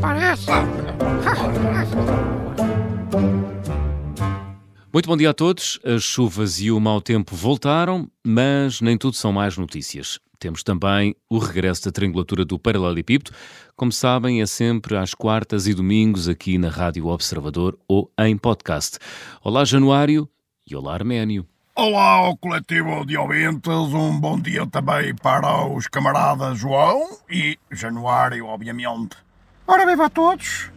parece. Muito bom dia a todos. As chuvas e o mau tempo voltaram, mas nem tudo são mais notícias. Temos também o regresso da triangulatura do Paralelepípedo. Como sabem, é sempre às quartas e domingos aqui na Rádio Observador ou em podcast. Olá, Januário e olá, Arménio. Olá ao coletivo de ouvintes, um bom dia também para os camaradas João e Januário, obviamente. Ora, viva a todos.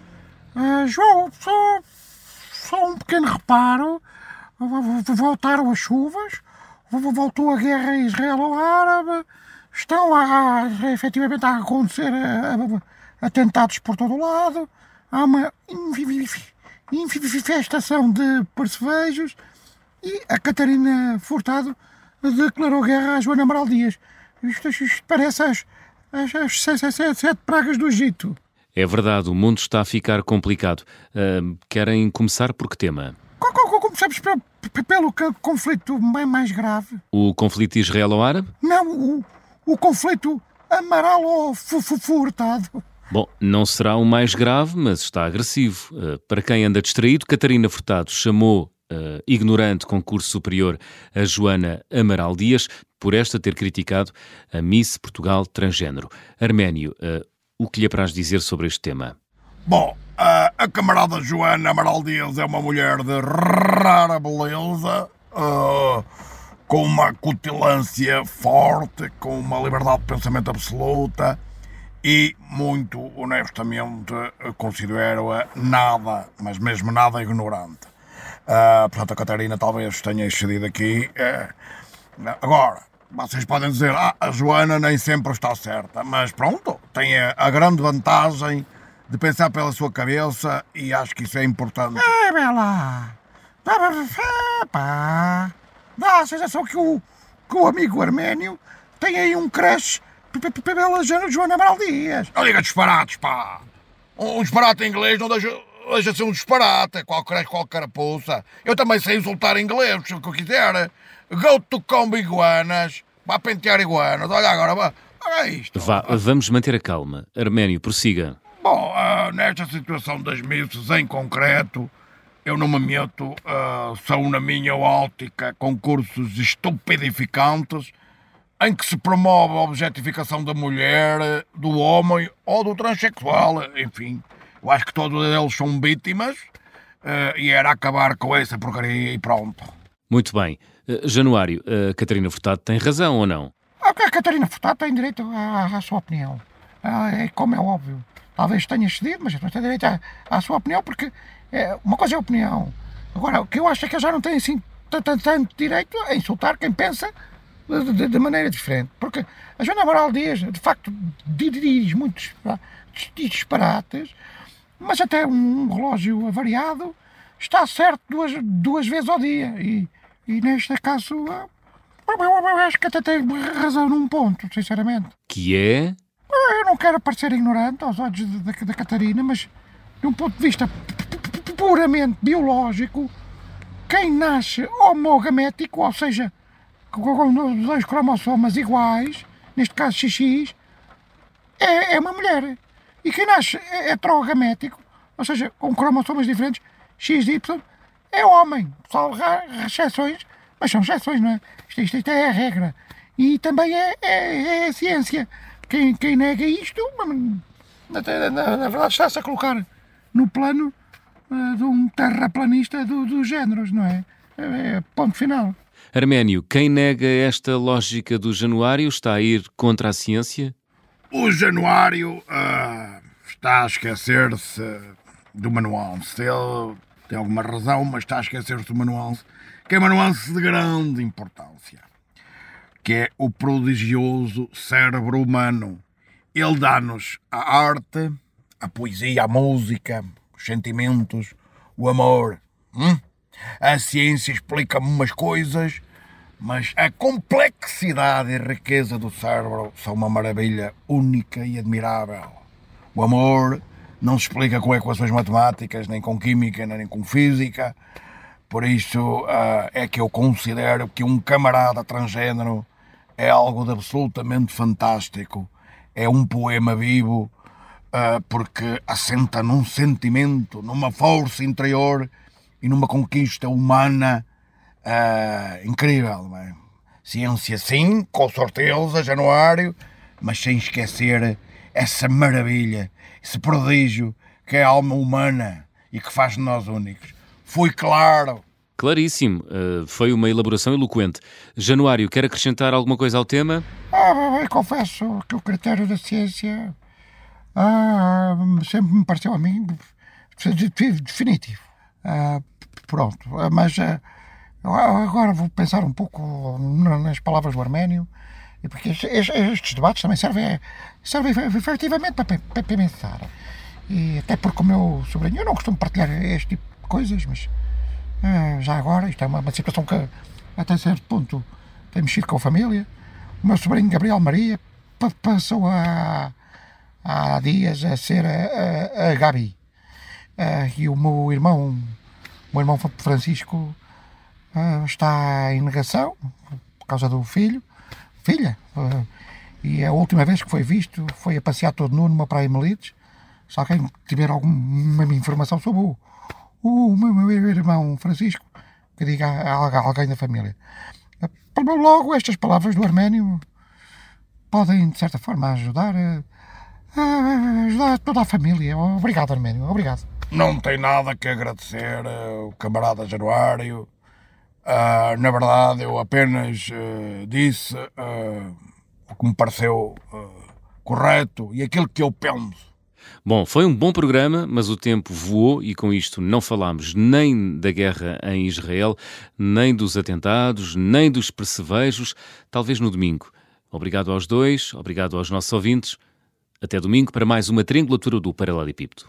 Uh, João, só, só um pequeno reparo. Voltaram as chuvas, voltou a guerra Israelo-Árabe, estão a, efetivamente a acontecer atentados por todo o lado, há uma infestação de percevejos e a Catarina Furtado declarou guerra a Joana Amaral Dias. Isto, isto parece as, as, as sete pragas do Egito. É verdade, o mundo está a ficar complicado. Uh, querem começar por que tema? Começamos pelo, pelo conflito mais grave. O conflito israelo-árabe? Não, o, o conflito Amaral ou Furtado. Bom, não será o mais grave, mas está agressivo. Uh, para quem anda distraído, Catarina Furtado chamou uh, ignorante concurso superior a Joana Amaral Dias por esta ter criticado a Miss Portugal transgênero. Arménio, uh, o que lhe apraz dizer sobre este tema? Bom, uh, a camarada Joana Amaral Dias é uma mulher de rara beleza, com uma cutilância forte, com uma liberdade de pensamento absoluta e, muito honestamente, considero-a nada, mas mesmo nada ignorante. Uh, portanto, a Catarina talvez tenha excedido aqui. Uh, agora, vocês podem dizer, ah, a Joana nem sempre está certa, mas pronto, tem a, a grande vantagem de pensar pela sua cabeça e acho que isso é importante. É, Bela! Pá, dá a sensação que o, que o amigo arménio tem aí um crush pela Joana Amaral Dias. Não diga disparates, pá! Um disparate em inglês não deixa deixa ser um disparate, qualquer, qualquer carapuça. Eu também sei insultar inglês, se o que eu quiser. Go to combo iguanas, vá pentear iguanas. Olha agora, vá. Olha isto. Vá, vamos manter a calma. Arménio, prossiga. Bom, uh, nesta situação das missas em concreto, eu não me meto, uh, são na minha ótica concursos estupidificantes em que se promove a objetificação da mulher, do homem ou do transexual, enfim. Eu acho que todos eles são vítimas uh, e era acabar com essa porcaria e pronto. Muito bem. Uh, Januário, a Catarina Furtado tem razão ou não? A Catarina Furtado tem direito à, à sua opinião. é como é óbvio. Talvez tenha cedido, mas tem direito à, à sua opinião, porque é, uma coisa é a opinião. Agora, o que eu acho é que já não tem assim tanto direito a insultar quem pensa de, de, de, maneira diferente. Porque a Joana Moral Dias, de facto, diz muitos disparates mas até um relógio avariado está certo duas, duas vezes ao dia. E, e neste caso, eu acho que até tem razão num ponto, sinceramente. Que é? Eu não quero parecer ignorante aos olhos da, da Catarina, mas de um ponto de vista puramente biológico, quem nasce homogamético, ou seja, com dois cromossomas iguais, neste caso XX, é, é uma mulher. E quem nasce heterogamético, ou seja, com cromossomas diferentes, X e Y, é homem. Salvo exceções, mas são exceções, não é? Isto, isto, isto é a regra. E também é, é, é a ciência. Quem, quem nega isto, na, na, na verdade, está-se a colocar no plano uh, de um terraplanista do, dos géneros, não é? é? É ponto final. Arménio, quem nega esta lógica do Januário está a ir contra a ciência? O Januário uh, está a esquecer-se de uma nuance. Ele tem alguma razão, mas está a esquecer-se de uma nuance, que é uma nuance de grande importância, que é o prodigioso cérebro humano. Ele dá-nos a arte, a poesia, a música, os sentimentos, o amor. Hum? A ciência explica-me umas coisas mas a complexidade e riqueza do cérebro são uma maravilha única e admirável. O amor não se explica com equações matemáticas, nem com química, nem com física. Por isso uh, é que eu considero que um camarada transgênero é algo de absolutamente fantástico. É um poema vivo uh, porque assenta num sentimento, numa força interior e numa conquista humana uh, incrível. É? Ciência, sim, com certeza, Januário, mas sem esquecer essa maravilha, esse prodígio que é a alma humana e que faz de nós únicos. Foi claro. Claríssimo. Uh, foi uma elaboração eloquente. Januário, quer acrescentar alguma coisa ao tema? Ah, eu confesso que o critério da ciência ah, sempre me pareceu a mim definitivo. Ah, pronto, mas ah, agora vou pensar um pouco nas palavras do Arménio, porque estes debates também servem, servem efetivamente para, para pensar. E até porque o meu sobrinho, eu não costumo partilhar este tipo coisas, mas ah, já agora, isto é uma, uma situação que até certo ponto tem mexido com a família. O meu sobrinho Gabriel Maria passou a, há dias a ser a, a, a Gabi. Uh, e o meu irmão, o meu irmão Francisco, uh, está em negação por causa do filho, filha. Uh, e a última vez que foi visto foi a passear todo nu numa praia em Melides. Se alguém tiver alguma informação sobre o, o meu, irmão Francisco, que diga a, alguém da família. Logo, estas palavras do Arménio podem, de certa forma, ajudar a ajudar toda a família. Obrigado, Arménio, obrigado. Não tem nada que agradecer uh, o camarada Januário. Uh, na verdade, eu apenas uh, disse o que me pareceu correto e aquilo que eu penso. Bom, foi um bom programa, mas o tempo voou e com isto não falámos nem da guerra em Israel, nem dos atentados, nem dos percevejos, talvez no domingo. Obrigado aos dois, obrigado aos nossos ouvintes. Até domingo para mais uma triangulatura do Paralelepípedo.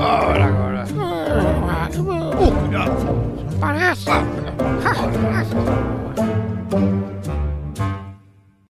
Ora agora. Oh, cuidado. Parece.